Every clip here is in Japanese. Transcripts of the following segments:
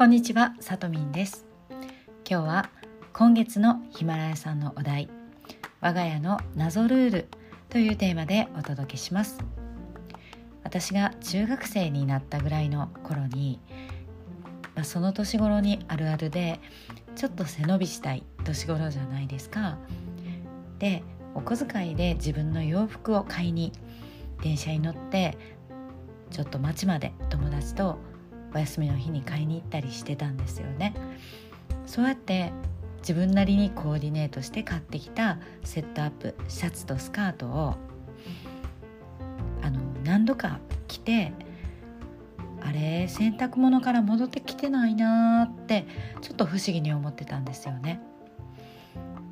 こんにちは、さとみんです。今日は今月のヒマラヤさんのお題我が家の謎ルールというテーマでお届けします。私が中学生になったぐらいの頃に、まあ、その年頃にあるあるでちょっと背伸びしたい年頃じゃないですか。でお小遣いで自分の洋服を買いに電車に乗ってちょっと街まで友達とお休みの日に買いに行ったりしてたんですよねそうやって自分なりにコーディネートして買ってきたセットアップシャツとスカートをあの何度か着てあれ洗濯物から戻ってきてないなーってちょっと不思議に思ってたんですよね。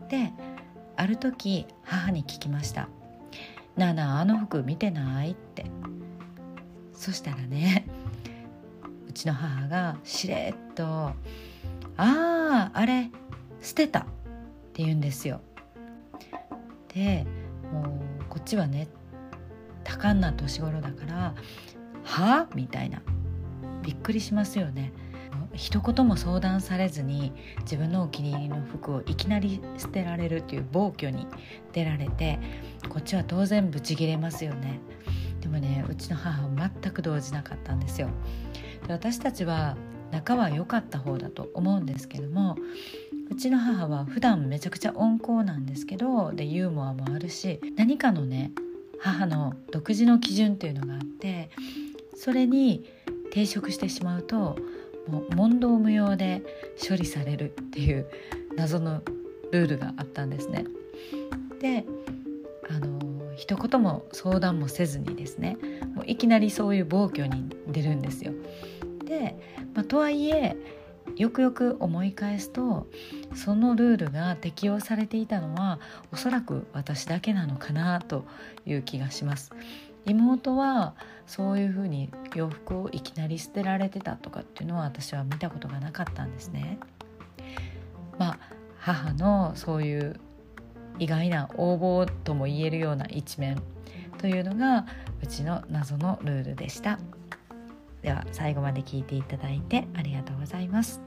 である時母に聞きました「なあなああの服見てない?」ってそしたらねちの母がしれっと「あああれ捨てた」って言うんですよ。でもうこっちはね多感な年頃だから「は？あ?」みたいなびっくりしますよね。一言も相談されずに自分のお気に入りの服をいきなり捨てられるっていう暴挙に出られてこっちは当然ブチギレますよねでもねうちの母は全く動じなかったんですよで私たちは仲は良かった方だと思うんですけどもうちの母は普段めちゃくちゃ温厚なんですけどでユーモアもあるし何かのね母の独自の基準っていうのがあってそれに抵触してしまうともう問答無用で処理されるっていう謎のルールがあったんですね。であの一言も相談もせずにですねもういきなりそういう暴挙に出るんですよ。で、まあ、とはいえよくよく思い返すとそのルールが適用されていたのはおそらく私だけなのかなという気がします。妹はそういうふうに洋服をいきなり捨てられてたとかっていうのは私は見たことがなかったんですね。まあ母のそういう意外な横暴とも言えるような一面というのがうちの謎のルールでした。では最後まで聞いていただいてありがとうございます。